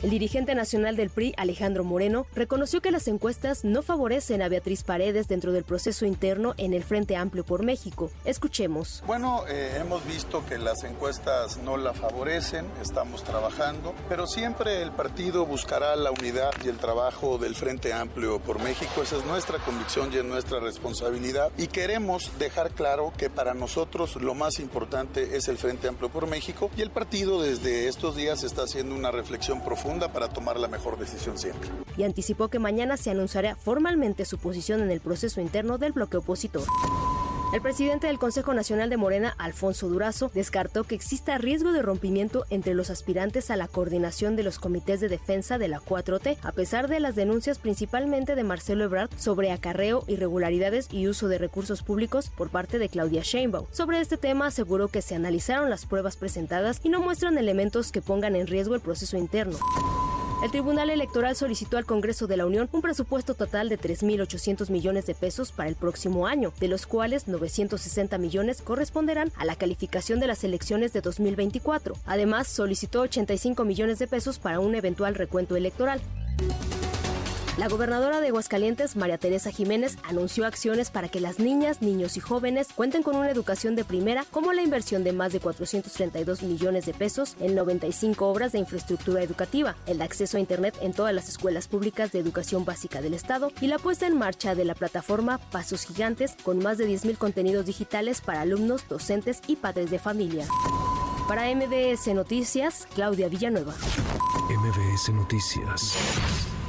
El dirigente nacional del PRI, Alejandro Moreno, reconoció que las encuestas no favorecen a Beatriz Paredes dentro del proceso interno en el Frente Amplio por México. Escuchemos. Bueno, eh, hemos visto que las encuestas no la favorecen, estamos trabajando, pero siempre el partido buscará la unidad y el trabajo del Frente Amplio por México. Esa es nuestra convicción y es nuestra responsabilidad. Y queremos dejar claro que para nosotros lo más importante es el Frente Amplio por México y el partido desde estos días está haciendo una reflexión profunda para tomar la mejor decisión siempre. Y anticipó que mañana se anunciará formalmente su posición en el proceso interno del bloque opositor. El presidente del Consejo Nacional de Morena, Alfonso Durazo, descartó que exista riesgo de rompimiento entre los aspirantes a la coordinación de los comités de defensa de la 4T, a pesar de las denuncias principalmente de Marcelo Ebrard sobre acarreo, irregularidades y uso de recursos públicos por parte de Claudia Sheinbaum. Sobre este tema aseguró que se analizaron las pruebas presentadas y no muestran elementos que pongan en riesgo el proceso interno. El Tribunal Electoral solicitó al Congreso de la Unión un presupuesto total de 3.800 millones de pesos para el próximo año, de los cuales 960 millones corresponderán a la calificación de las elecciones de 2024. Además, solicitó 85 millones de pesos para un eventual recuento electoral. La gobernadora de Aguascalientes, María Teresa Jiménez, anunció acciones para que las niñas, niños y jóvenes cuenten con una educación de primera, como la inversión de más de 432 millones de pesos en 95 obras de infraestructura educativa, el acceso a Internet en todas las escuelas públicas de educación básica del Estado y la puesta en marcha de la plataforma Pasos Gigantes con más de 10.000 contenidos digitales para alumnos, docentes y padres de familia. Para MBS Noticias, Claudia Villanueva. MBS Noticias.